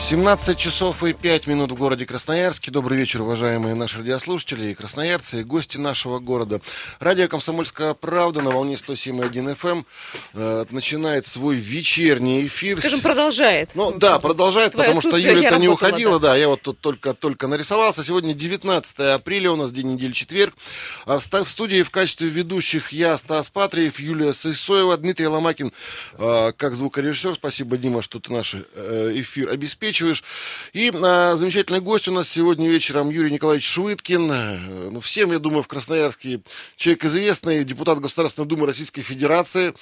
17 часов и 5 минут в городе Красноярске. Добрый вечер, уважаемые наши радиослушатели и красноярцы, и гости нашего города. Радио «Комсомольская правда» на волне 107.1 FM э, начинает свой вечерний эфир. Скажем, продолжает. Ну да, продолжает, Твое потому что Юля-то не уходила, да. да. я вот тут только, только нарисовался. Сегодня 19 апреля, у нас день недели четверг. А в, студии в качестве ведущих я, Стас Патриев, Юлия Сысоева, Дмитрий Ломакин, э, как звукорежиссер. Спасибо, Дима, что ты наш э, эфир обеспечиваешь. И э, замечательный гость у нас сегодня вечером Юрий Николаевич Швыдкин. Э, Ну, всем, я думаю, в Красноярске человек известный, депутат Государственной Думы Российской Федерации.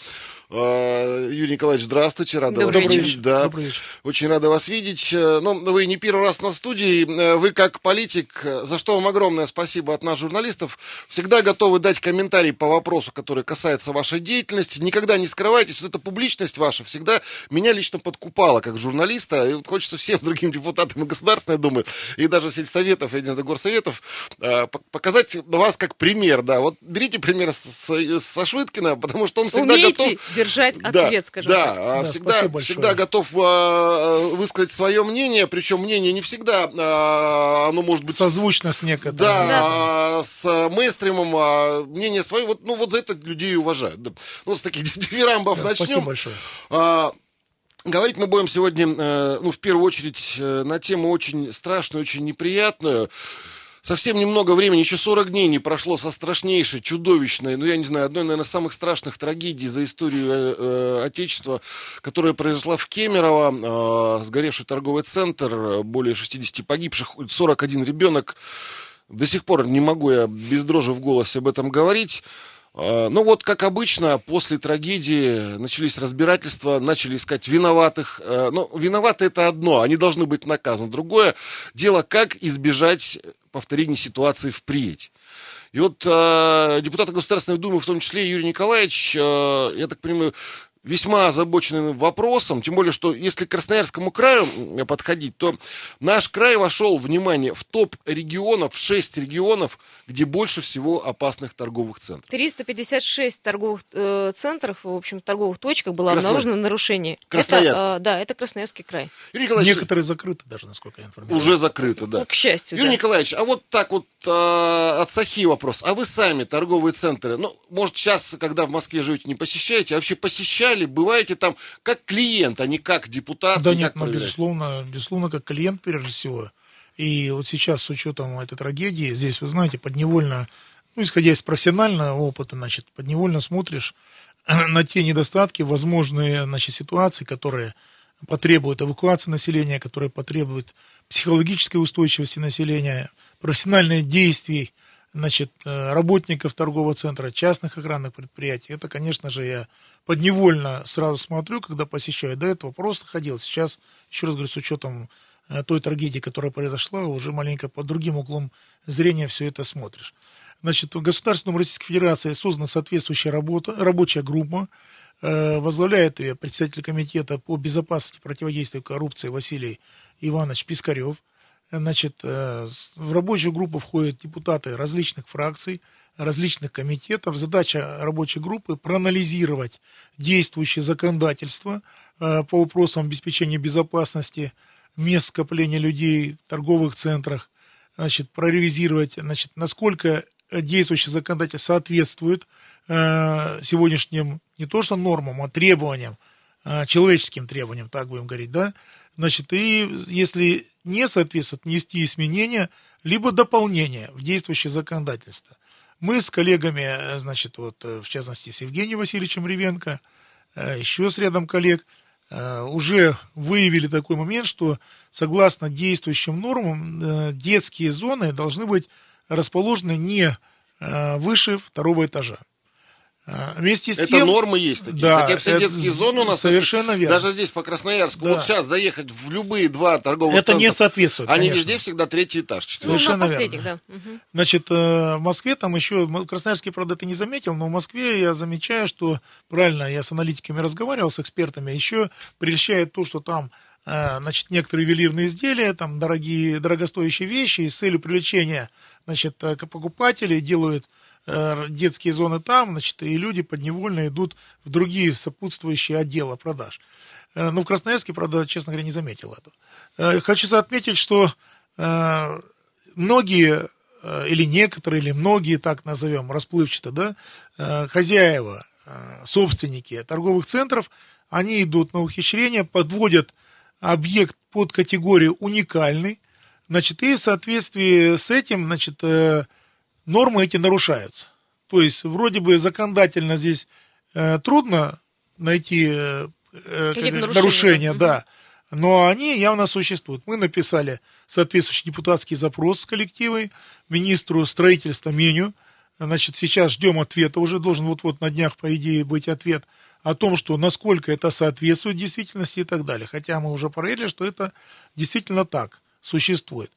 Э, Юрий Николаевич, здравствуйте, рада Добрый вас вечер. видеть. Да. Добрый вечер. Очень рада вас видеть. Э, Ну, вы не первый раз на студии. Э, Вы как политик, за что вам огромное спасибо от нас, журналистов, всегда готовы дать комментарий по вопросу, который касается вашей деятельности. Никогда не скрывайтесь. Вот эта публичность ваша всегда меня лично подкупала как журналиста. И вот хочется всем другим депутатам и Государственной Думы, и даже сельсоветов, и горсоветов пок- показать вас как пример. Да, вот берите пример со Швыдкина, потому что он всегда Умейте готов... держать ответ, скажем да, так. а, Да, всегда, всегда готов а, высказать свое мнение, причем мнение не всегда, а, оно может быть... Созвучно с некоторыми. Да, а, с мейнстримом, а, мнение свое, вот, ну вот за это людей уважают. Да. Ну, с таких дифирамбов Да, начнем. Спасибо большое. А, Говорить мы будем сегодня, э, ну, в первую очередь, э, на тему очень страшную, очень неприятную. Совсем немного времени, еще 40 дней не прошло со страшнейшей, чудовищной, ну, я не знаю, одной, наверное, самых страшных трагедий за историю э, э, Отечества, которая произошла в Кемерово, э, сгоревший торговый центр, более 60 погибших, 41 ребенок. До сих пор не могу я без дрожи в голосе об этом говорить. Э, Ну вот, как обычно, после трагедии начались разбирательства, начали искать виноватых. Э, Ну, виноваты это одно, они должны быть наказаны. Другое дело, как избежать повторения ситуации впредь. И вот э, депутаты Государственной Думы, в том числе Юрий Николаевич, э, я так понимаю, весьма озабочены вопросом, тем более, что если к Красноярскому краю подходить, то наш край вошел, внимание, в топ регионов, в 6 регионов, где больше всего опасных торговых центров. 356 торговых э, центров, в общем, торговых точках было Краснояр- обнаружено нарушение. Красноярск. Это, э, да, это Красноярский край. Юрий Николаевич, Некоторые закрыты даже, насколько я информирую. уже закрыто, да. Ну, к счастью, Юрий да. Николаевич, а вот так вот э, от Сахи вопрос. А вы сами торговые центры, ну, может, сейчас, когда в Москве живете, не посещаете, а вообще посещали, бываете там как клиент, а не как депутат? Да не нет, но проверяющий? безусловно, безусловно, как клиент прежде всего. И вот сейчас с учетом этой трагедии, здесь, вы знаете, подневольно, ну, исходя из профессионального опыта, значит, подневольно смотришь на те недостатки, возможные, значит, ситуации, которые потребуют эвакуации населения, которые потребуют психологической устойчивости населения, профессиональных действий, значит, э, работников торгового центра, частных охранных предприятий. Это, конечно же, я подневольно сразу смотрю, когда посещаю. До этого просто ходил. Сейчас, еще раз говорю, с учетом э, той трагедии, которая произошла, уже маленько под другим углом зрения все это смотришь. Значит, в Государственном Российской Федерации создана соответствующая работа, рабочая группа, Э, возглавляет ее председатель комитета по безопасности и противодействию коррупции Василий Иванович Пискарев. Значит, э, в рабочую группу входят депутаты различных фракций, различных комитетов. Задача рабочей группы проанализировать действующее законодательство э, по вопросам обеспечения безопасности мест скопления людей в торговых центрах, значит, проревизировать, значит, насколько действующее законодательство соответствует э, сегодняшним не то что нормам, а требованиям, э, человеческим требованиям, так будем говорить, да, значит, и если не соответствует, внести изменения, либо дополнения в действующее законодательство. Мы с коллегами, э, значит, вот, э, в частности, с Евгением Васильевичем Ревенко, э, еще с рядом коллег, уже выявили такой момент, что согласно действующим нормам детские зоны должны быть расположены не выше второго этажа. А, Вместе с Это тем, нормы есть такие. Да, Хотя все это детские зоны у нас... совершенно если- верно. Даже здесь, по Красноярску, Да. вот сейчас заехать в любые два торговых это центра, не соответствует. Они конечно. везде всегда третий этаж. Ну, четвертый. Совершенно на последних, верно. да. Значит, э, в Москве там еще, м, Красноярский, правда, это не заметил, но в Москве я замечаю, что, правильно, я с аналитиками разговаривал, с экспертами, еще прельщает то, что там э, значит, некоторые ювелирные изделия, там, дорогие, дорогостоящие вещи, и с целью привлечения, значит, э, покупателей делают детские зоны там, значит, и люди подневольно идут в другие сопутствующие отделы продаж. Э, ну, в Красноярске, правда, честно говоря, не заметил это. Э, хочу отметить, что э, многие или некоторые, или многие, так назовем, расплывчато, да, хозяева, собственники торговых центров, они идут на ухищрение, подводят объект под категорию уникальный, значит, и в соответствии с этим, значит, нормы эти нарушаются. То есть, вроде бы законодательно здесь трудно найти э, нарушения, нарушения да. Но они явно существуют. Мы написали соответствующий депутатский запрос с коллективой министру строительства меню. Значит, сейчас ждем ответа. Уже должен вот-вот на днях, по идее, быть ответ о том, что насколько это соответствует действительности и так далее. Хотя мы уже проверили, что это действительно так существует.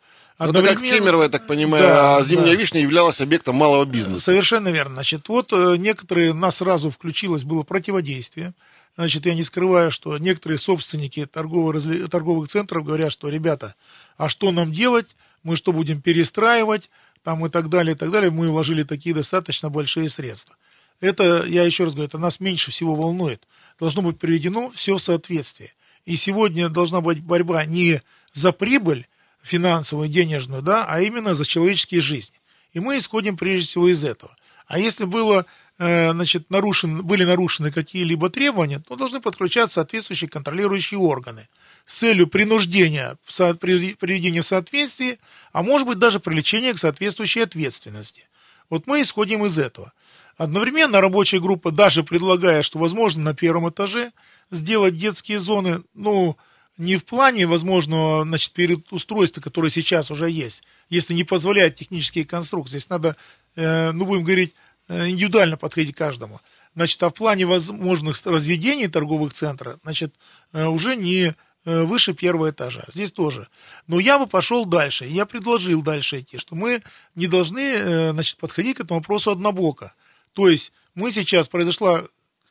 Это как Кемерово, я так понимаю, да, а зимняя да. вишня являлась объектом малого бизнеса. Совершенно верно. Значит, вот э, некоторые, нас сразу включилось, было противодействие. Значит, я не скрываю, что некоторые собственники торговых, торговых центров говорят, что, ребята, а что нам делать? Мы что, будем перестраивать? Там и так далее, и так далее. Мы вложили такие достаточно большие средства. Это, я еще раз говорю, это нас меньше всего волнует. Должно быть приведено все в соответствие. И сегодня должна быть борьба не за прибыль финансовую, денежную, да, а именно за человеческие жизни. И мы исходим прежде всего из этого. А если было Э, значит, нарушен, были нарушены какие-либо требования, то должны подключаться соответствующие контролирующие органы с целью принуждения, в приведения в соответствие, а может быть даже привлечения к соответствующей ответственности. Вот мы исходим из этого. Одновременно рабочая группа даже предлагает, что возможно на первом этаже сделать детские зоны, ну, не в плане возможного значит, переустройства, которое сейчас уже есть, если не позволяет технические конструкции. Здесь надо, э, ну, будем говорить, Э, индивидуально подходить к каждому. Значит, а в плане возможных разведений торговых центров, значит, э, уже не выше первого этажа. Здесь тоже. Но я бы пошел дальше. Я предложил дальше идти, что мы не должны значит, подходить к этому вопросу однобоко. То есть мы сейчас произошла,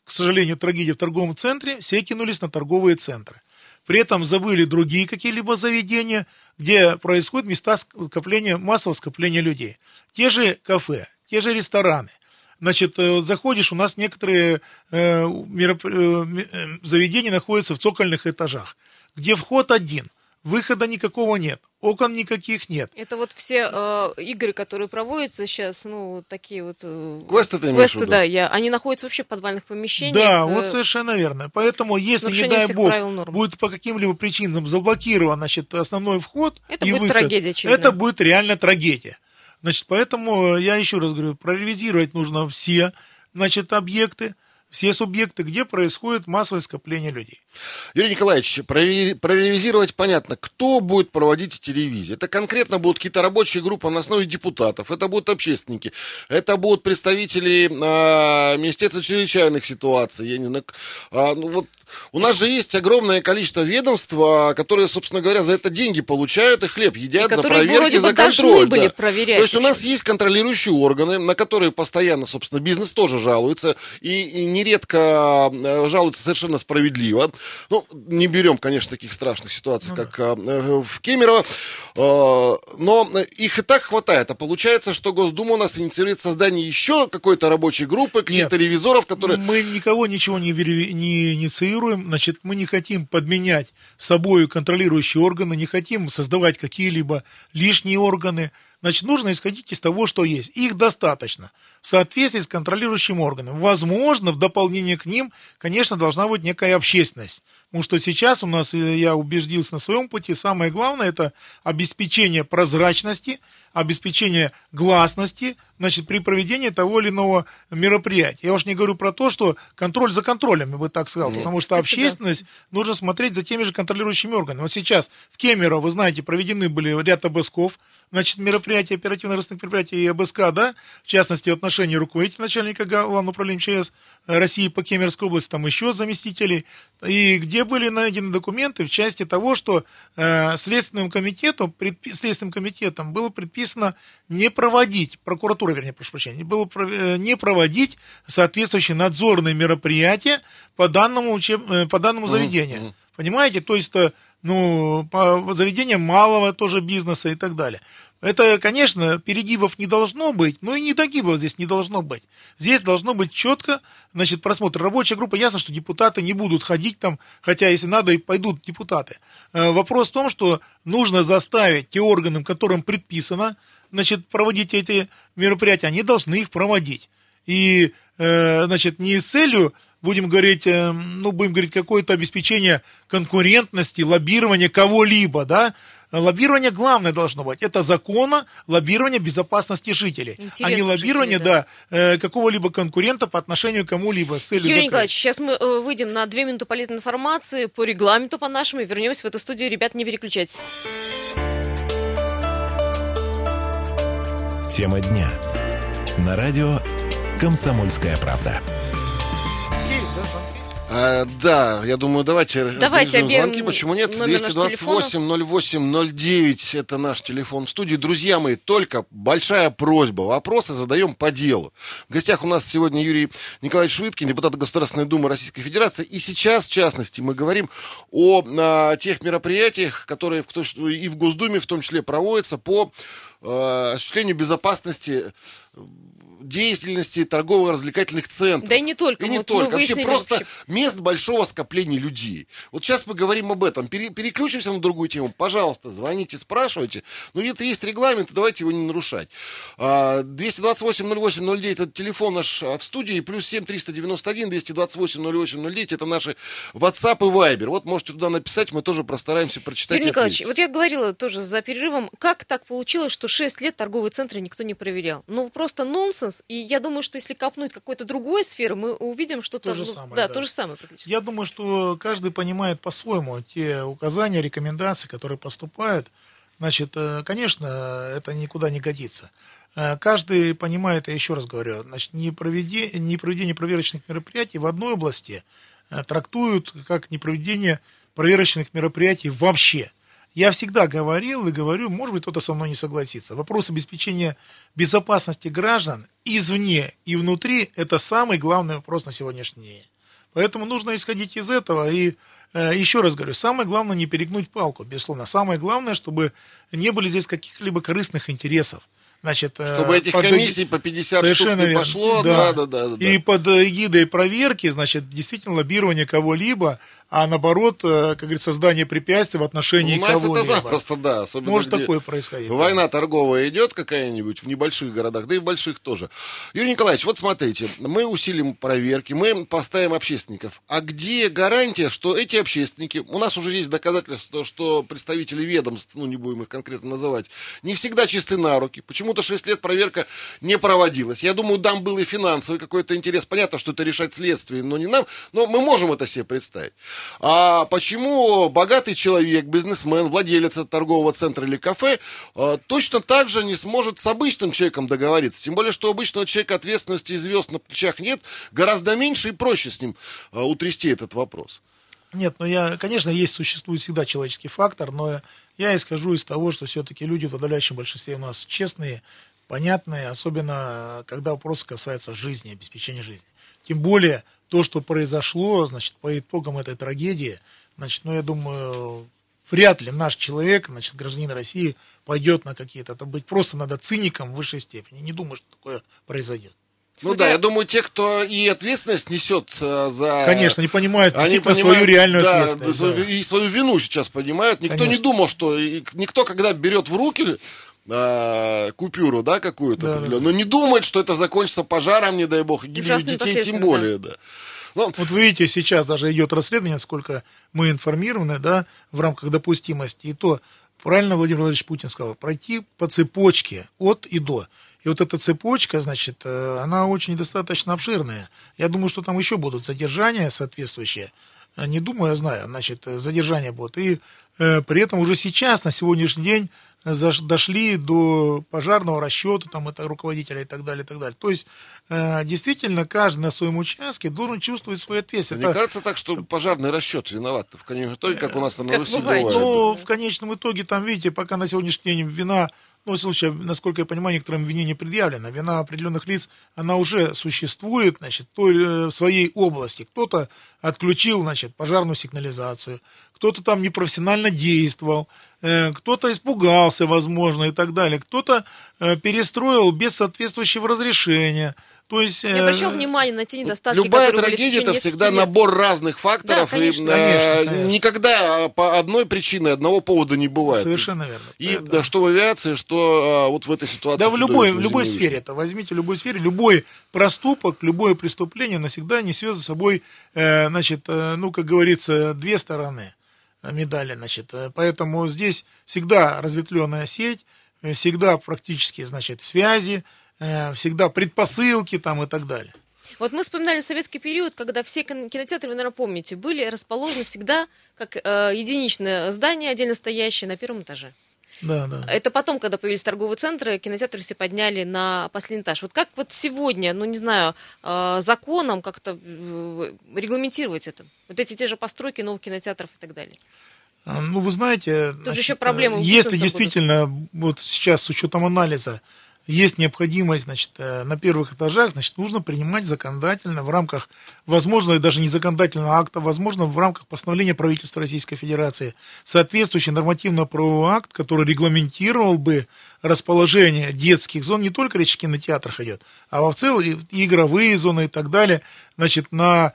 к сожалению, трагедия в торговом центре, все кинулись на торговые центры. При этом забыли другие какие-либо заведения, где происходят места скопления, массового скопления людей. Те же кафе, те же рестораны. Значит, э, заходишь, у нас некоторые э, мероп... э, заведения находятся в цокольных этажах, где вход один, выхода никакого нет, окон никаких нет. Это вот все э, игры, которые проводятся сейчас, ну, такие вот... Э, квесты ты Квесты, да, я, они находятся вообще в подвальных помещениях. Да, э, вот совершенно верно. Поэтому, если, не дай бог, будет по каким-либо причинам заблокирован, значит, основной вход Это будет выход, трагедия, Это будет реально трагедия. Значит, поэтому я еще раз говорю, проревизировать нужно все, значит, объекты, все субъекты, где происходит массовое скопление людей. Юрий Николаевич, проревизировать понятно, кто будет проводить эти ревизии. Это конкретно будут какие-то рабочие группы на основе депутатов, это будут общественники, это будут представители а, Министерства чрезвычайных ситуаций, я не знаю. А, ну, вот у нас же есть огромное количество ведомств, а, которые, собственно говоря, за это деньги получают и хлеб едят и за проверки, за контроль. Были да. проверять То есть у нас есть контролирующие органы, на которые постоянно, собственно, бизнес тоже жалуется, и, и нередко а, жалуются совершенно справедливо. Ну, не берем, конечно, таких страшных ситуаций, ну, как да. Э, в Кемерово, но их и так хватает. А получается, что Госдума у нас инициирует создание еще какой-то рабочей группы, каких-то ревизоров, которые... Мы никого ничего не, не инициируем, значит, мы не хотим подменять собой контролирующие органы, не хотим создавать какие-либо лишние органы, Значит, нужно исходить из того, что есть. Их достаточно в соответствии с контролирующим органом. Возможно, в дополнение к ним, конечно, должна быть некая общественность. Потому что сейчас у нас, э, я убеждился на своем пути, самое главное это обеспечение прозрачности, обеспечение гласности, значит, при проведении того или иного мероприятия. Я уж не говорю про то, что контроль за контролем, я бы так сказал, потому что общественность нужно смотреть за теми же контролирующими органами. Вот сейчас в Кемерово, вы знаете, проведены были ряд обысков, значит, мероприятия, оперативно-розыскных мероприятий и ОБСК, да, в частности, в отношении руководителя начальника Главного управления МЧС России по Кемеровской области, там еще заместителей, и где были найдены документы в части того, что э, Следственным комитетом, предпи, Следственным комитетом было предписано не проводить, прокуратура, вернее, прошу прощения, было э, не проводить соответствующие надзорные мероприятия по данному, учеб, э, по данному заведению. Mm-hmm. Понимаете, то есть э, ну, по заведениям малого тоже бизнеса и так далее. Это, конечно, перегибов не должно быть, но и недогибов здесь не должно быть. Здесь должно быть четко, значит, просмотр. Рабочая группа, ясно, что депутаты не будут ходить там, хотя, если надо, и пойдут депутаты. Э, вопрос в том, что нужно заставить те органы, которым предписано, значит, проводить эти мероприятия, они должны их проводить. И, э, значит, не с целью будем говорить, э, ну, будем говорить, какое-то обеспечение конкурентности, лоббирования кого-либо, да, Лоббирование главное должно быть. Это закона лоббирование безопасности жителей, Интересы а не лоббирование да. да. э, какого-либо конкурента по отношению к кому-либо с целью Юрий закрыть. Николаевич, сейчас мы э, выйдем на две минуты полезной информации по регламенту по нашему и вернемся в эту студию. Ребят, не переключайтесь. Тема дня. На радио «Комсомольская правда». А, да, я думаю, давайте, Давайте звонки. Почему нет? номер нашего 228 08 09 это наш телефон в студии. Друзья мои, только большая просьба. Вопросы задаем по делу. В гостях у нас сегодня Юрий Николаевич Швыдкин, депутат Государственной Думы Российской Федерации. И сейчас, в частности, мы говорим о, а, тех мероприятиях, которые в, и в Госдуме в том числе проводятся по а, осуществлению безопасности деятельности торгово-развлекательных центров. Да и не только. И не Вот только. Вообще просто вообще- мест большого скопления людей. Вот сейчас мы говорим об этом. Пере- переключимся на другую тему. Пожалуйста, звоните, спрашивайте. Ну, это есть регламент, давайте его не нарушать. А, 228-08-09 это телефон наш а, в студии, плюс 7 391 228-08-09 это наши WhatsApp и Viber. Вот можете туда написать, мы тоже постараемся прочитать. Юрий Николаевич, вот я говорила тоже за перерывом, как так получилось, что 6 лет торговые центры никто не проверял? Ну, просто нонсенс. И я думаю, что если копнуть какой-то другой сферы, мы увидим что-то... То же ну, самое, да, да. то же самое практически. Я думаю, что каждый понимает по-своему те указания, рекомендации, которые поступают. Значит, э, конечно, это никуда не годится. Э, Каждый понимает, я еще раз говорю, значит, не проведение, не проведение проверочных мероприятий в одной области э, трактуют как непроведение проверочных мероприятий вообще. Я всегда говорил и говорю, может быть, кто-то со мной не согласится. Вопрос обеспечения безопасности граждан извне и внутри – это самый главный вопрос на сегодняшний день. Поэтому нужно исходить из этого. И э, еще раз говорю, самое главное не перегнуть палку, безусловно. Самое главное, чтобы не были здесь каких-либо корыстных интересов. Значит, э, Чтобы этих под- комиссий по 50 Совершенно штук не верно. пошло. Да, да, да. да, да. И под эгидой проверки, значит, действительно лоббирование кого-либо, а наоборот, э, как говорится, создание препятствий в отношении У нас это запросто, да. Особенно Может такое происходить. Война торговая идет какая-нибудь в небольших городах, да и в больших тоже. Юрий Николаевич, вот смотрите, мы усилим проверки, мы поставим общественников. А где гарантия, что эти общественники, у нас уже есть доказательства, что представители ведомств, ну не будем их конкретно называть, не всегда чисты на руки. Почему-то 6 лет проверка не проводилась. Я думаю, там был и финансовый какой-то интерес. Понятно, что это решать следствие, но не нам. Но мы можем это себе представить. А почему богатый человек, бизнесмен, владелец торгового центра или кафе э, точно так же не сможет с обычным человеком договориться? Тем более, что у обычного человека ответственности и звезд на плечах нет. Гораздо меньше и проще с ним э, утрясти этот вопрос. Нет, ну я, конечно, есть, существует всегда человеческий фактор, но я исхожу из того, что все-таки люди в подавляющем большинстве у нас честные, понятные, особенно когда вопрос касается жизни, обеспечения жизни. Тем более то, что произошло, значит, по итогам этой трагедии, значит, ну я думаю, вряд ли наш человек, значит, гражданин России пойдет на какие-то, это быть просто надо циником в высшей степени. Не думаю, что такое произойдет. Ну Смотря- да, я думаю, те, кто и ответственность несет э, за... Конечно, не понимают Они понимают, свою реальную да, ответственность. да. И свою вину сейчас понимают. Никто Конечно. не думал, что... и Никто, когда берет в руки а, купюру, да, какую-то Да, определенную, но не думает, что это закончится пожаром, не дай бог, гибелью детей, тем более, да. Ну, Вот вы видите, сейчас даже идет расследование, сколько мы информированы, да, в рамках допустимости. И то, правильно Владимир Владимирович Путин сказал, пройти по цепочке от и до. И вот эта цепочка, значит, э, она очень достаточно обширная. Я думаю, что там еще будут задержания соответствующие. Э, Не думаю, я знаю, значит, э, задержания будут. И э, при этом уже сейчас, на сегодняшний день, э, дошли до пожарного расчета, там, это руководителя и так далее, и так далее. То есть, э, действительно, каждый на своем участке должен чувствовать свою ответственность. мне Это- кажется так, что пожарный расчет виноват в конечном итоге, как у нас на Как Руси бывает, бывает. но в конечном итоге, там, видите, пока на сегодняшний день вина, ну, в случае, насколько я понимаю, некоторым вине не предъявлено. Вина определенных лиц, она уже существует, значит, той, э, в своей области. Кто-то отключил, значит, пожарную сигнализацию, кто-то там непрофессионально действовал, э, кто-то испугался, возможно, и так далее, кто-то э, перестроил без соответствующего разрешения. То есть, Не обращал внимания на те недостатки, Любая трагедия это всегда лет. набор разных факторов. Да, конечно. и, э, Конечно, конечно. Никогда по одной причине, одного повода не бывает. Совершенно верно. И Поэтому- да, что в авиации, что а, вот в этой ситуации. Да, в любой, в любой сфере это. Возьмите в любой сфере, любой проступок, любое преступление навсегда несет за собой, э, значит, э, ну, как говорится, две стороны э, медали, значит. Э, Поэтому здесь всегда разветвленная сеть, э, всегда практически, значит, связи, э, всегда предпосылки там и так далее. Вот мы вспоминали советский период, когда все кин- кинотеатры, вы, наверное, помните, были расположены всегда как э, единичное здание, отдельно стоящее на первом этаже. Да, да. Это потом, когда появились торговые центры, кинотеатры все подняли на последний этаж. Вот как вот сегодня, ну не знаю, э, законом как-то э, регламентировать это? Вот эти те же постройки новых кинотеатров и так далее. А, Ну, вы знаете, же еще проблемы если действительно вот сейчас с учетом анализа есть необходимость, значит, э, на первых этажах, значит, нужно принимать законодательно в рамках, возможно, даже не законодательного акта, возможно, в рамках постановления правительства Российской Федерации. Соответствующий нормативно-правовой акт, который регламентировал бы расположение детских зон, не только речь о кинотеатрах идет, а во целом и игровые зоны и так далее, значит, на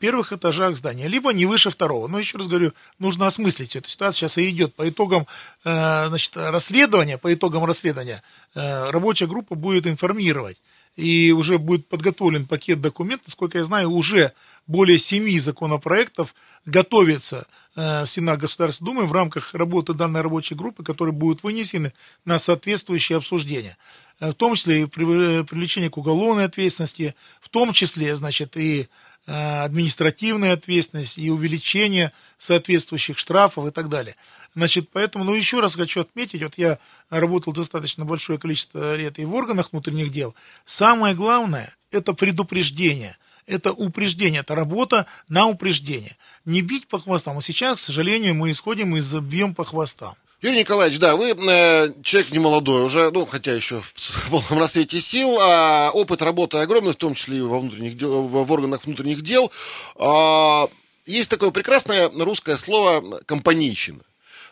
первых этажах здания, либо не выше второго. Но еще раз говорю, нужно осмыслить эту ситуацию. Сейчас и идет по итогам э, значит, расследования, по итогам расследования э, рабочая группа будет информировать. И уже будет подготовлен пакет документов, насколько я знаю, уже более семи законопроектов готовится э, в Сенат Государственной Думы в рамках работы данной рабочей группы, которые будут вынесены на соответствующее обсуждение. Э, В том числе и при- привлечение к уголовной ответственности, в том числе, значит, и э, административная ответственность, и увеличение соответствующих штрафов и так далее. Значит, поэтому, ну, еще раз хочу отметить, вот я работал достаточно большое количество лет и в органах внутренних дел. Самое главное – это предупреждение, это упреждение, это работа на упреждение. Не бить по хвостам. Вот сейчас, к сожалению, мы исходим из бьем по хвостам. Юрий Николаевич, да, вы э, человек не молодой уже, ну, хотя еще в полном рассвете сил, а опыт работы огромный, в том числе и во внутренних дел, в органах внутренних дел. А, есть такое прекрасное русское слово «компанейщина».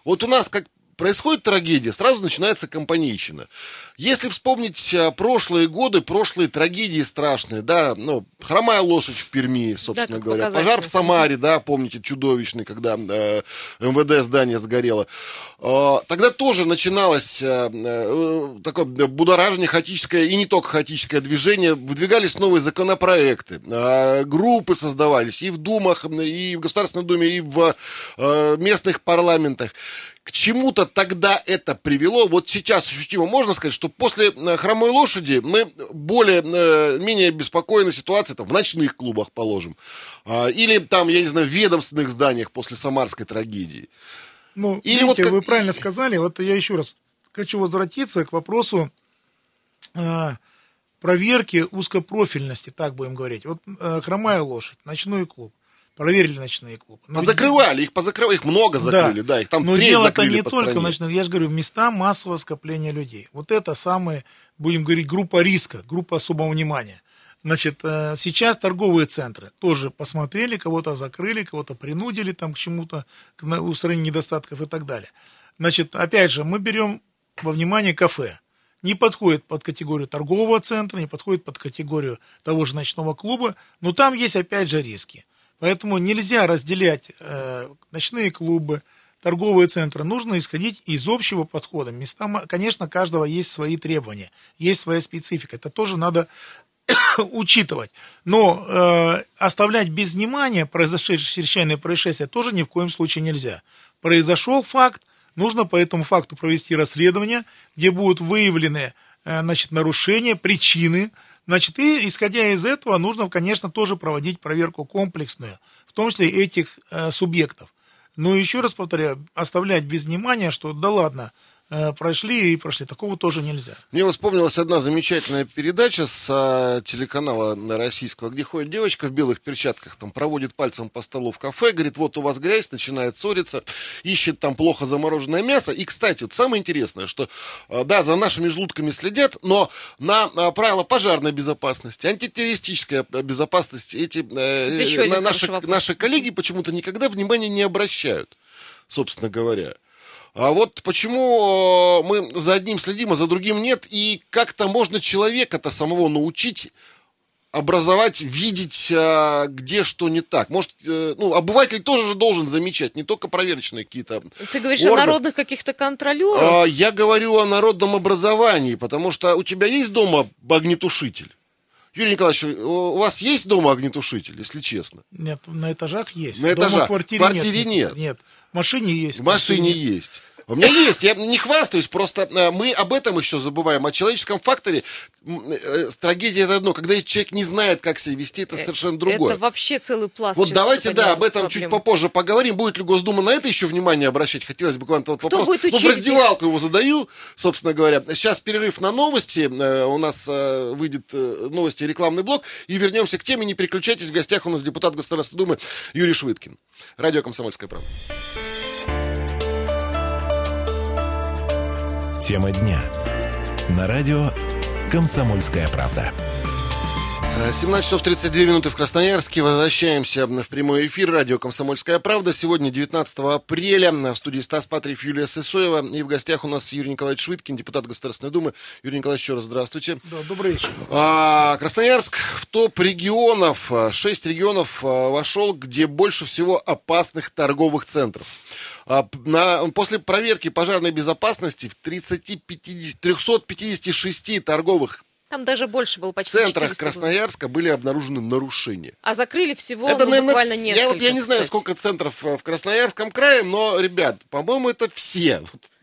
Вот у нас, как происходит трагедия, сразу начинается компанейщина. Если вспомнить а, прошлые годы, прошлые трагедии страшные, да, ну, хромая лошадь в Перми, собственно как говоря, пожар в Самаре, да, помните, чудовищный, когда э, МВД здание сгорело. Э, тогда тоже начиналось э, э, такое будоражение хаотическое, и не только хаотическое движение, выдвигались новые законопроекты, э, группы создавались и в Думах, и в Государственной Думе, и в э, местных парламентах. К чему-то тогда это привело. Вот сейчас ощутимо можно сказать, что после э, хромой лошади мы более, э, менее беспокойны ситуации там, в ночных клубах, положим. А, Или там, я не знаю, в ведомственных зданиях после самарской трагедии. Ну, Или видите, вот как- вы правильно сказали. Вот я еще раз хочу возвратиться к вопросу э, проверки узкопрофильности, так будем говорить. Вот э, хромая лошадь, ночной клуб. Проверили ночные клубы. Но ведь- Позакрывали, их позакрывали, их много закрыли, да, их там Но дело-то не по только стране. ночных, я же говорю, места массового скопления людей. Вот это самая, будем говорить, группа риска, группа особого внимания. Значит, э, сейчас торговые центры тоже посмотрели, кого-то закрыли, кого-то принудили там к чему-то, к устранению недостатков и так далее. Значит, опять же, мы берем во внимание кафе. Не подходит под категорию торгового центра, не подходит под категорию того же ночного клуба, но там есть опять же риски. Поэтому нельзя разделять э, ночные клубы, торговые центры. Нужно исходить из общего подхода. Места, конечно, каждого есть свои требования, есть своя специфика. Это тоже надо учитывать. Но э, оставлять без внимания произошедшее чрезвычайное происшествие тоже ни в коем случае нельзя. Произошел факт, нужно по этому факту провести расследование, где будут выявлены э, значит, нарушения, причины. Значит, и исходя из этого, нужно, конечно, тоже проводить проверку комплексную, в том числе этих э, субъектов. Но еще раз повторяю, оставлять без внимания, что да ладно, прошли и прошли, такого тоже нельзя. Мне вспомнилась одна замечательная передача с а, телеканала российского, где ходит девочка в белых перчатках, там проводит пальцем по столу в кафе, говорит, вот у вас грязь, начинает ссориться, ищет там плохо замороженное мясо. И, кстати, вот самое интересное, что, а, да, за нашими желудками следят, но на а, правила пожарной безопасности, антитеррористической безопасности эти э, на- наши, наши коллеги почему-то никогда внимания не обращают. собственно говоря. А вот почему э, мы за одним следим, а за другим нет, и как-то можно человека-то самого научить образовать, видеть, а, где что не так. Может, э, ну, обыватель тоже же должен замечать, не только проверочные какие-то Ты говоришь органы. о народных каких-то контролерах? А, Я говорю о народном образовании, потому что у тебя есть дома огнетушитель? Юрий Николаевич, у вас есть дома огнетушитель, если честно? Нет, на этажах есть. На Дома, этажах. в квартире, В квартире нет, нет. Нет. В машине есть. В машине есть. У меня есть, я не хвастаюсь, просто э, мы об этом еще забываем. О человеческом факторе м, э, трагедия это одно. Когда человек не знает, как себя вести, это совершенно другое. Это вообще целый пласт. Вот давайте, да, об этом чуть попозже поговорим. Будет ли Госдума на это еще внимание обращать? Хотелось бы к вам этот Кто вопрос. будет ну, в учить раздевалку его задаю, собственно говоря. Сейчас перерыв на новости. Э, У нас э, выйдет э, новости и рекламный блок. И вернемся к теме. Не переключайтесь. В гостях у нас депутат Государственной Думы Юрий Швыдкин. Радио «Комсомольская правда». Тема дня. На радио «Комсомольская правда». Э, 17 часов 32 минуты в Красноярске. Возвращаемся в прямой эфир. Радио «Комсомольская правда». Сегодня 19 апреля. В студии Стас Патриев, Юлия Сысоева. И в гостях у нас Юрий Николаевич Швыдкин, депутат Государственной Думы. Юрий Николаевич, еще раз здравствуйте. Да, добрый вечер. А, Красноярск в топ регионов. Шесть регионов а, вошел, где больше всего опасных торговых центров. А, на- после проверки пожарной безопасности в 30, 50, 356 торговых Там даже больше было почти центрах 400 было. Красноярска были обнаружены нарушения. А закрыли всего это, ну, наверное, буквально вс- несколько. я, вот, я не знаю, кстати. сколько центров э, в Красноярском крае, но, ребят, по-моему, это все.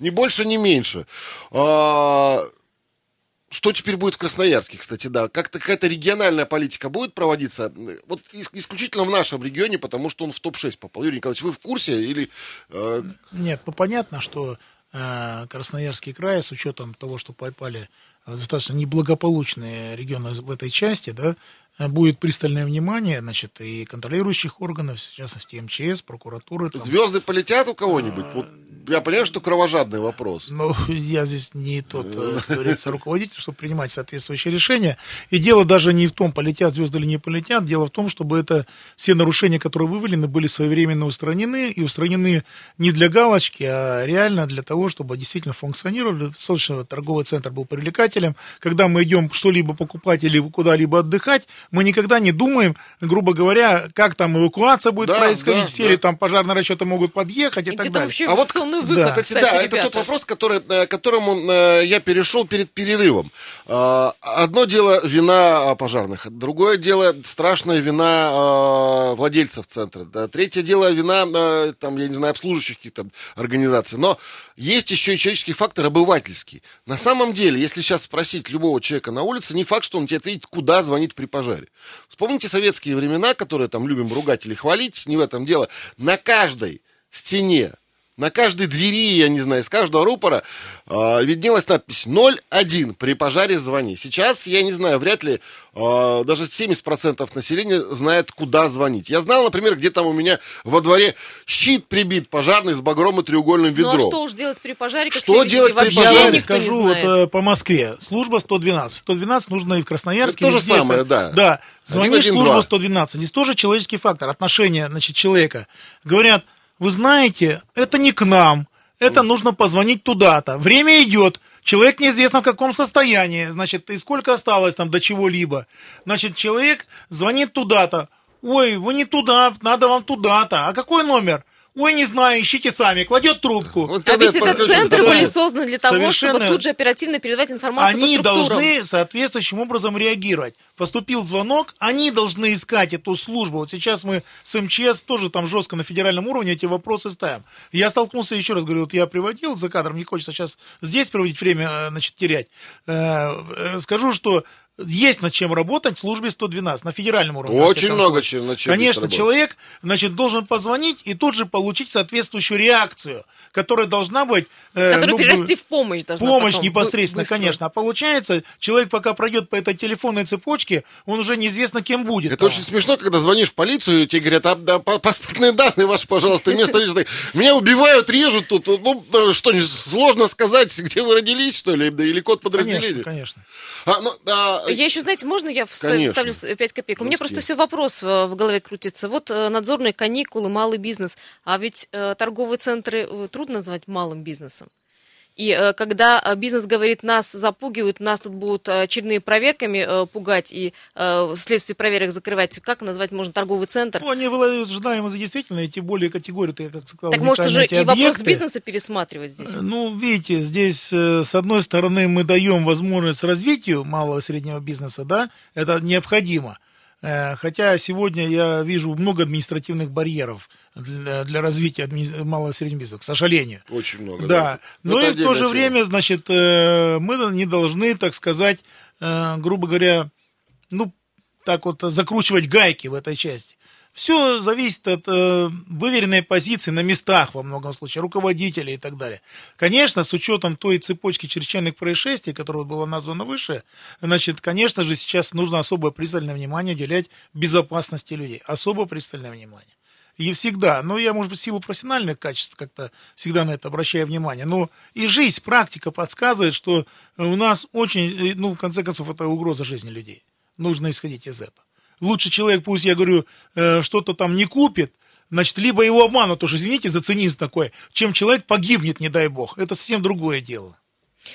Ни больше, ни меньше. А, что теперь будет в Красноярске, кстати, да? Как-то какая-то региональная политика будет проводиться? Вот ис- исключительно в нашем регионе, потому что он в топ-6 попал. Юрий Николаевич, вы в курсе? Или э, Нет, ну понятно, что э, Красноярский край, с учетом того, что попали в достаточно неблагополучные регионы в этой части, да, будет пристальное внимание, значит, и контролирующих органов, в частности, МЧС, прокуратуры. там. звезды полетят у кого-нибудь? Вот я понимаю, что кровожадный вопрос. Ну, я здесь не тот, э, как говорится, руководитель, чтобы принимать соответствующие решения. И дело даже не в том, полетят звезды или не полетят. Дело в том, чтобы это все нарушения, которые вывалены, были своевременно устранены. И устранены не для галочки, а реально для того, чтобы действительно функционировали. Достаточно торговый центр был привлекателем. Когда мы идем что-либо покупать или куда-либо отдыхать, мы никогда не думаем, грубо говоря, как там эвакуация будет Да, происходить, да, все да. ли там пожарные расчеты могут подъехать и, И так далее. вообще А вот, эвакуационный да. выход, Кстати, кстати, да, это ребята. тот вопрос, который, э, к которому э, я перешел перед перерывом. А, Одно дело вина пожарных, другое дело страшная вина владельцев центра, да, третье дело вина, там, я не знаю, обслуживающих каких-то организаций. Но есть еще и человеческий фактор обывательский. На самом деле, если сейчас спросить любого человека на улице, не факт, что он тебе ответит, куда звонить при пожаре. Вспомните советские времена, которые там любим ругать или хвалить, не в этом дело. На каждой стене на каждой двери, я не знаю, с каждого рупора э, виднелась надпись 01 при пожаре звони. Сейчас, я не знаю, вряд ли э, даже 70% населения знает, куда звонить. Я знал, например, где там у меня во дворе щит прибит пожарный с багром и треугольным Ну ведром. а что уж делать при пожаре, как Что делать при вообще пожаре? Я вам скажу, вот, э, по Москве. Служба 112. 112 нужно и в Красноярске. Это то же самое, да. Да. Звонишь в 112. службу 112. Здесь тоже человеческий фактор, отношение, значит, человека. Говорят, вы знаете, это не к нам, это нужно позвонить туда-то. Время идет, человек неизвестно в каком состоянии, значит, и сколько осталось там до чего-либо. Значит, человек звонит туда-то. Ой, вы не туда, надо вам туда-то. А какой номер? Ой, не знаю, ищите сами. Кладет трубку. Вот А ведь это центры да. были созданы для того, чтобы тут же оперативно передавать информацию Они по структурам. должны соответствующим образом реагировать. Поступил звонок, они должны искать эту службу. Вот сейчас мы с МЧС тоже там жестко на федеральном уровне эти вопросы ставим. Я столкнулся, еще раз говорю, вот я приводил за кадром, не хочется сейчас здесь проводить время, э, значит, терять. Э, э, Скажу, что есть над чем работать в службе 112 на федеральном уровне. Очень много чем- над чем Конечно, работать. человек, значит, должен позвонить и тут же получить соответствующую реакцию, которая должна быть... э, Которая ну, перерасти в помощь должна Помощь потом, непосредственно, бы- быстро. конечно. А получается, человек пока пройдет по этой телефонной цепочке, он уже неизвестно кем будет. Это там. очень смешно, когда звонишь в полицию, и тебе говорят, а, да, па- паспортные данные ваши, пожалуйста, место личности. Меня убивают, режут тут. Ну, что, не сложно сказать, где вы родились, что ли, да, или код подразделения? Конечно, конечно. А, ну, а, я еще, знаете, можно я вставлю, вставлю с- 5 копеек? У меня просто все вопрос э, в голове крутится. Вот э, надзорные каникулы, малый бизнес. А ведь э, торговые центры трудно назвать малым бизнесом. И э, когда э, бизнес говорит, нас запугивают, нас тут будут э, очередными проверками пугать и вследствие проверок закрывать, как назвать можно торговый центр? Ну, они выдают ожидаемо за действительно, и тем более категорию, ты как сказал, так может уже и вопрос бизнеса пересматривать здесь? Ну, видите, здесь, с одной стороны, мы даем возможность развитию малого и среднего бизнеса, да, это необходимо. Хотя сегодня я вижу много административных барьеров для, для развития адми- малого и среднего бизнеса, к сожалению. Очень много. Да, но Это и в то же тема. время, значит, э, мы не должны, так сказать, э, грубо говоря, ну, так вот закручивать гайки в этой части. Все зависит от э, выверенной позиции на местах, во многом случае, руководителей и так далее. Конечно, с учетом той цепочки чрезвычайных происшествий, которая была названа выше, значит, конечно же, сейчас нужно особое пристальное внимание уделять безопасности людей. Особо пристальное внимание. И всегда, ну, я, может быть, в силу профессиональных качеств как-то всегда на это обращаю внимание, но и жизнь, практика подсказывает, что у нас очень, э, ну, в конце концов, это угроза жизни людей. Нужно исходить из этого. Лучше человек, пусть, я говорю, э, что-то там не купит, значит, либо его обманут, тоже, извините за цинизм такой, чем человек погибнет, не дай бог. Это совсем другое дело.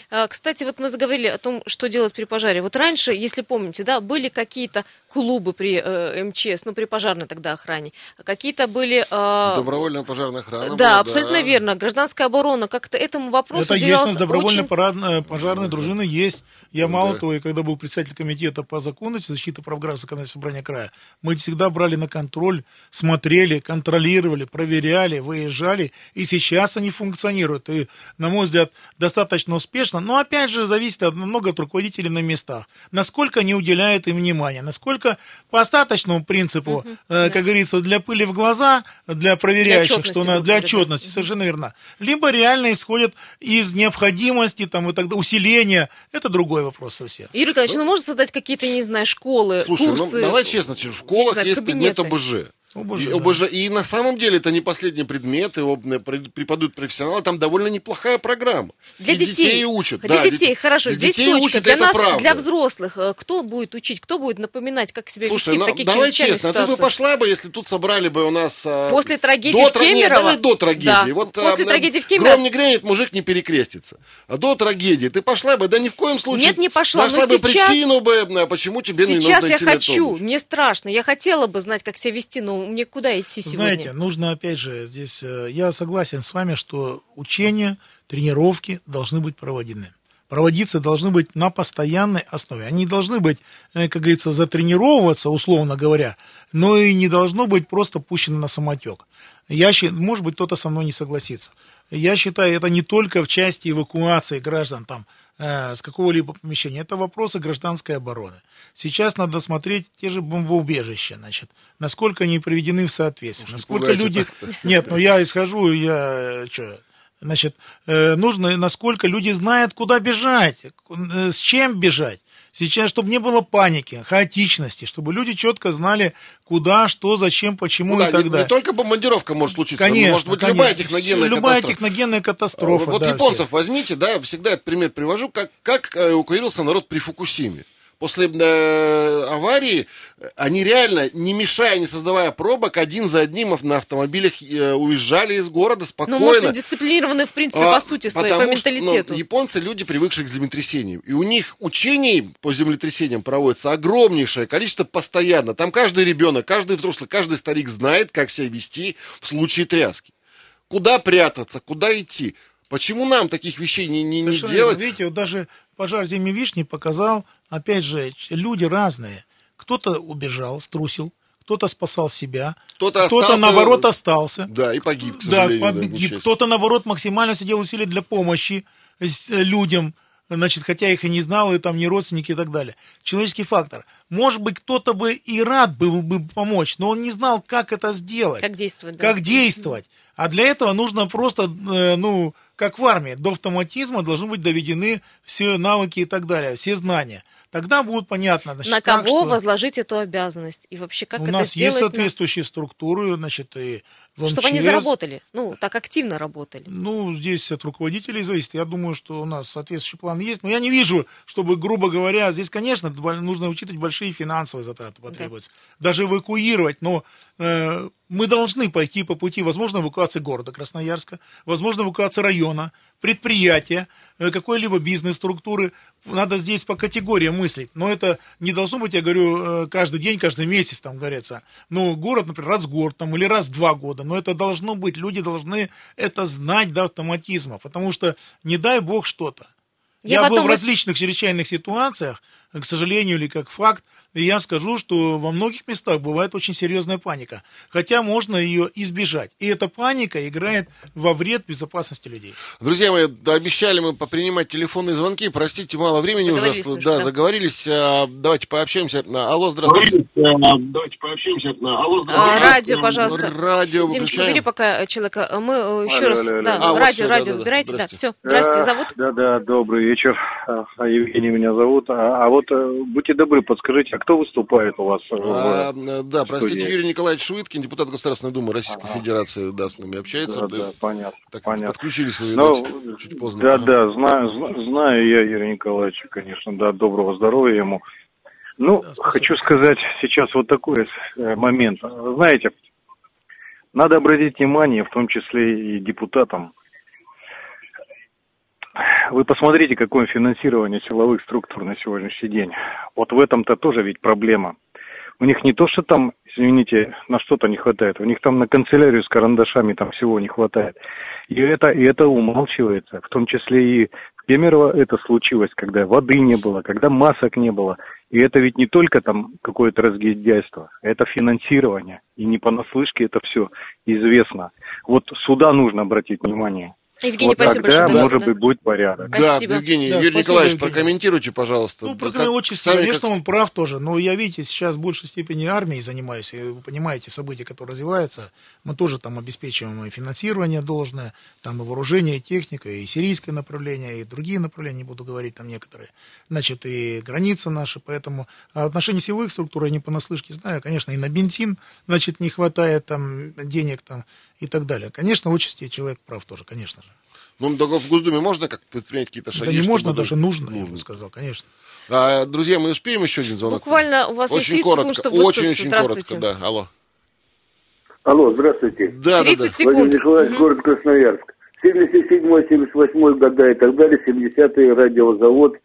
А, Кстати, вот мы заговорили о том, что делать при пожаре. Вот раньше, если помните, да, были какие-то клубы при э, МЧС, ну, при пожарной тогда охране. Какие-то были... э, Добровольная пожарная охрана. да, была, абсолютно верно. Гражданская оборона. Как-то этому вопросу Это есть у нас добровольная очень- парадная- пожарная дружина есть. Я Ну мало да. того, и когда был председатель комитета по законности, защиты прав граждан законодательного собрания края, мы всегда брали на контроль, смотрели, контролировали, проверяли, выезжали, и сейчас они функционируют. И, на мой взгляд, достаточно успешно. Но, опять же, зависит от, много от руководителей на местах. Насколько они уделяют им внимание, насколько по остаточному принципу, э, как говорится, для пыли в глаза, для проверяющих, отчетности, что на, для говоря, да. отчетности, совершенно верно. Либо реально исходят из необходимости, там, и тогда усиления. Это другой вопрос совсем. Юрий Николаевич, ну можно создать какие-то, не знаю, школы, Слушай, курсы? ну давай честно, в школах знаю, есть предмет кабинеты. ОБЖ. ОБЖ, и, да. ОБЖ. и на самом деле это не последний предмет, его э, преподают профессионалы, там довольно неплохая программа. Для И детей. учат. Для да, детей, дет- хорошо. для Здесь детей точка. учат, для нас, правда. для взрослых, э, кто будет учить, кто будет напоминать, как себя Слушай, вести ну, в таких давай честно, а ты бы ситуациях? пошла бы, если тут собрали бы у нас... а, После трагедии до в тра- нет, Кемерово? давай до трагедии. Да. Вот, После а, трагедии в Гром Кемерово? не грянет, мужик не перекрестится. А до трагедии ты пошла бы, да ни в коем случае. Нет, не пошла, но Нашла бы сейчас- причину бы, почему тебе не Сейчас нужно я идти на хочу, мне страшно. Я хотела бы знать, как себя вести, но мне куда идти сегодня? Знаете, нужно, опять же, здесь э, я согласен с вами, что учения, тренировки должны быть проводены. Проводиться должны быть на постоянной основе. Они должны быть, э, как говорится, затренировываться, условно говоря, но и не должно быть просто пущено на самотек. Я, щи- может быть, кто-то со мной не согласится. Я считаю, это не только в части эвакуации граждан там, э, с какого-либо помещения. Это вопросы гражданской обороны. Сейчас надо смотреть те же бомбоубежища, значит, насколько они приведены в соответствие, Уж насколько люди... так-то. Нет, ну я исхожу, я что... Значит, э, нужно, насколько люди знают, куда бежать, э, с чем бежать. Сейчас, чтобы не было паники, хаотичности, чтобы люди четко знали, куда, что, зачем, почему Ну да, и так не, далее. не только бомбардировка может случиться, но Конечно, может быть конечно. любая техногенная Любая катастрофа. техногенная катастрофа. Вот да, японцев все. возьмите, да, всегда этот пример привожу, как, как э, эвакуировался народ при Фукусиме. После э, аварии э, они реально, не мешая, не создавая пробок, один за одним на автомобилях э, уезжали из города Ну, спокойно. может, и дисциплинированы, в принципе, А, по сути своей, по потому что, менталитету. ну, японцы люди, привыкшие к землетрясениям. И у них учений по землетрясениям проводится огромнейшее количество постоянно. Там каждый ребенок, каждый взрослый, каждый старик знает, как себя вести в случае тряски. Куда прятаться, куда идти. Почему нам таких вещей не, не, не делать? Видите, вот даже пожар зимней вишни показал, опять же, люди разные. Кто-то убежал, струсил, кто-то спасал себя, Кто-то кто-то, остался- наоборот остался. Да, и погиб, к Да, сожалению. да, погиб. несчастье. кто-то, наоборот, максимально сидел усилия для помощи э, людям, значит, хотя их и не знал, и там не родственники и так далее. Человеческий фактор. Может быть, кто-то бы и рад был бы помочь, но он не знал, как это сделать. Как действовать, да. Как действовать. А для этого нужно просто, э, ну, как в армии, до автоматизма должны быть доведены все навыки и так далее, все знания. Тогда будет понятно. Значит, На кого что- возложить эту обязанность? И вообще, как У это нас сделать? есть на- соответствующие структуры, значит, и в Чтобы они МЧС. заработали. Ну, так активно работали. Ну, здесь от руководителей зависит. Я думаю, что у нас соответствующий план есть. Но я не вижу, чтобы, грубо говоря, здесь, конечно, нужно учитывать большие финансовые затраты потребуются. Даже эвакуировать. Но э, мы должны пойти по пути, возможно, эвакуации города Красноярска, возможно, эвакуации района, предприятия, э, какой-либо бизнес-структуры. Надо здесь по категориям мыслить. Но это не должно быть, я говорю, э, каждый день, каждый месяц, там говорится. Ну, город, например, раз в год там, или раз в два года. Но это должно быть. Люди должны это знать до автоматизма. Потому что, не дай бог, что-то. Я Я, был в различных чрезвычайных ситуациях, к сожалению или как факт, и я скажу, что во многих местах бывает очень серьезная паника. Хотя можно ее избежать. И эта паника играет во вред безопасности людей. Друзья мои, да, обещали мы попринимать телефонные звонки. Простите, мало времени уже. Заговорились уже, Да, да. заговорились. А, Давайте пообщаемся. А, Алло, здравствуйте. Давайте пообщаемся. Алло, А, радио, пожалуйста. Радио убери пока э, человека. А Мы э, еще Алло, раз... алло, да. А, вот радио, всё, радио да-да-да. выбирайте. Да, все. Здравствуйте, зовут? Да, да, добрый вечер. А, а, Евгений меня зовут. А, а вот э, будьте добры, подскажите, а кто выступает у вас? в- А, да, простите, студии. Юрий Николаевич Швыдкин, депутат Государственной Думы Российской Федерации, да, с нами общается. Да, Да, да, понятно. Так, понятно. подключились вы, Ну, видать, чуть поздно. Да, Ага. да, знаю, зна- знаю я Юрия Николаевича, конечно, да, доброго здоровья ему. Ну, Да, спасибо. хочу сказать сейчас вот такой э, момент. Знаете, надо обратить внимание, в том числе и депутатам, вы посмотрите, какое финансирование силовых структур на сегодняшний день. Вот в этом-то тоже ведь проблема. У них не то, что там, извините, на что-то не хватает, у них там на канцелярию с карандашами там всего не хватает. И это, и это умалчивается, в том числе и в Кемерово это случилось, когда воды не было, когда масок не было. И это ведь не только там какое-то разгильдяйство, это финансирование. И не понаслышке это все известно. Вот сюда нужно обратить внимание. Евгений, вот спасибо тогда, большое. Да, может да. быть, будет порядок. Да, Спасибо. Евгений, Да, Юрий спасибо, Николаевич, Евгений. прокомментируйте, пожалуйста. Ну, Да про как- очень сами конечно, как- он прав тоже. Но я, видите, сейчас в большей степени армией занимаюсь. И вы понимаете события, которые развиваются. Мы тоже там обеспечиваем и финансирование должное, там и вооружение, и техника, и сирийское направление, и другие направления, не буду говорить там некоторые. Значит, и границы наши. Поэтому а в отношении силовых структур я не понаслышке знаю. Конечно, и на бензин, значит, не хватает там денег там и так далее. Конечно, в отчасти человек прав тоже, конечно же. Ну, только в Госдуме можно как предпринять какие-то шаги? Да не можно, даже нужно, я бы сказал, конечно. А, друзья, мы успеем еще один звонок? Буквально у вас есть очень 30 коротко, секунд, чтобы очень, высказаться. очень Здравствуйте. коротко, да. Алло. Алло, здравствуйте. Да, 30 да, да. секунд. Владимир Николаевич, Мгм. город Красноярск. 77-78 года и так далее, 70-й радиозавод,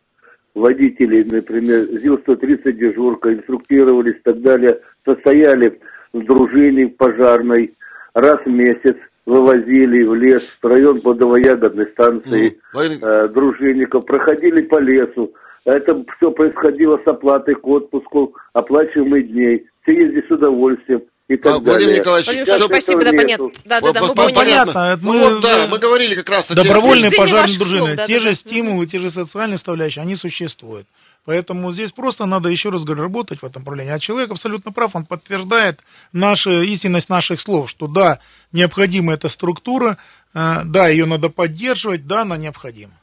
водители, например, ЗИЛ-130 дежурка, инструктировались и так далее, состояли в дружине пожарной, раз в месяц вывозили в лес, в район плодово-ягодной станции. Владимир- э, дружинников, проходили по лесу. Это все происходило с оплатой к отпуску, оплачиваемых дней. Все ездили с удовольствием и так А, Владимир далее. Николаевич, Владимир Николаевич, спасибо, да, понятно. Да, да, да, мы поняли. понятно. Понятно, Ну мы- вот, да, мы говорили как раз о Добровольные пожарные ваших слов, дружины, да, те да, же да. стимулы, те же социальные составляющие, они существуют. Поэтому здесь просто надо еще раз говорю, работать в этом направлении. А человек абсолютно прав, он подтверждает нашу, истинность наших слов, что да, необходима эта структура, э, да, ее надо поддерживать, да, она необходима.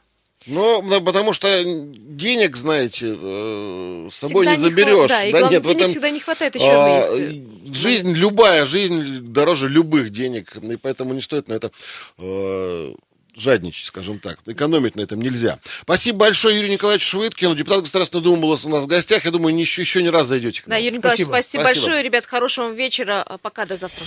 Ну, да, потому что денег, знаете, э, с собой Всегда не не заберешь. хва- да, и главное, нет, денег этом, всегда не хватает, еще а, есть. Жизнь, любая жизнь дороже любых денег, и поэтому не стоит на это э, жадничать, скажем так. Экономить на этом нельзя. Спасибо большое Юрию Николаевичу Швыдкину, депутат Государственной Думы был у нас в гостях. Я думаю, не- еще, еще не раз зайдете к Да, нам. Юрий Николаевич, Спасибо. спасибо, Спасибо. большое. Ребят, хорошего вам вечера. Пока, до завтра.